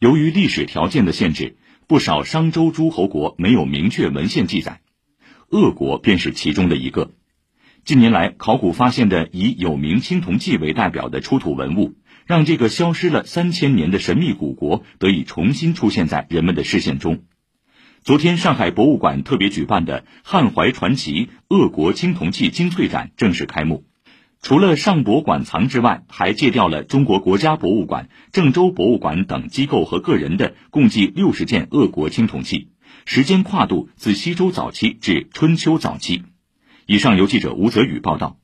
由于历史条件的限制，不少商周诸侯国没有明确文献记载，鄂国便是其中的一个。近年来，考古发现的以有名青铜器为代表的出土文物，让这个消失了三千年的神秘古国得以重新出现在人们的视线中。昨天，上海博物馆特别举办的“汉怀传奇——鄂国青铜器精粹展”正式开幕。除了上博馆藏之外，还借调了中国国家博物馆、郑州博物馆等机构和个人的共计六十件鄂国青铜器，时间跨度自西周早期至春秋早期。以上由记者吴泽宇报道。